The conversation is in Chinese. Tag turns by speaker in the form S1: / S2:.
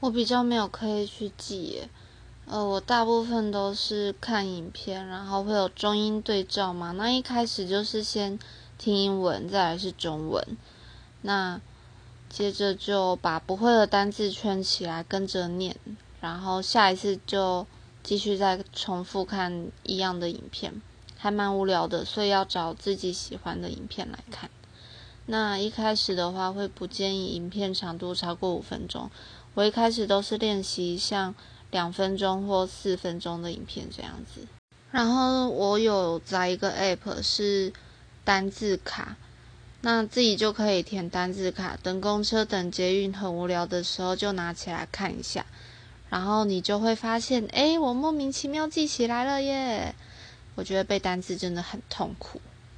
S1: 我比较没有刻意去记，呃，我大部分都是看影片，然后会有中英对照嘛。那一开始就是先听英文，再来是中文，那接着就把不会的单字圈起来跟着念，然后下一次就继续再重复看一样的影片，还蛮无聊的，所以要找自己喜欢的影片来看。那一开始的话，会不建议影片长度超过五分钟。我一开始都是练习像两分钟或四分钟的影片这样子。然后我有载一个 app 是单字卡，那自己就可以填单字卡。等公车、等捷运很无聊的时候，就拿起来看一下。然后你就会发现，哎，我莫名其妙记起来了耶！我觉得背单字真的很痛苦。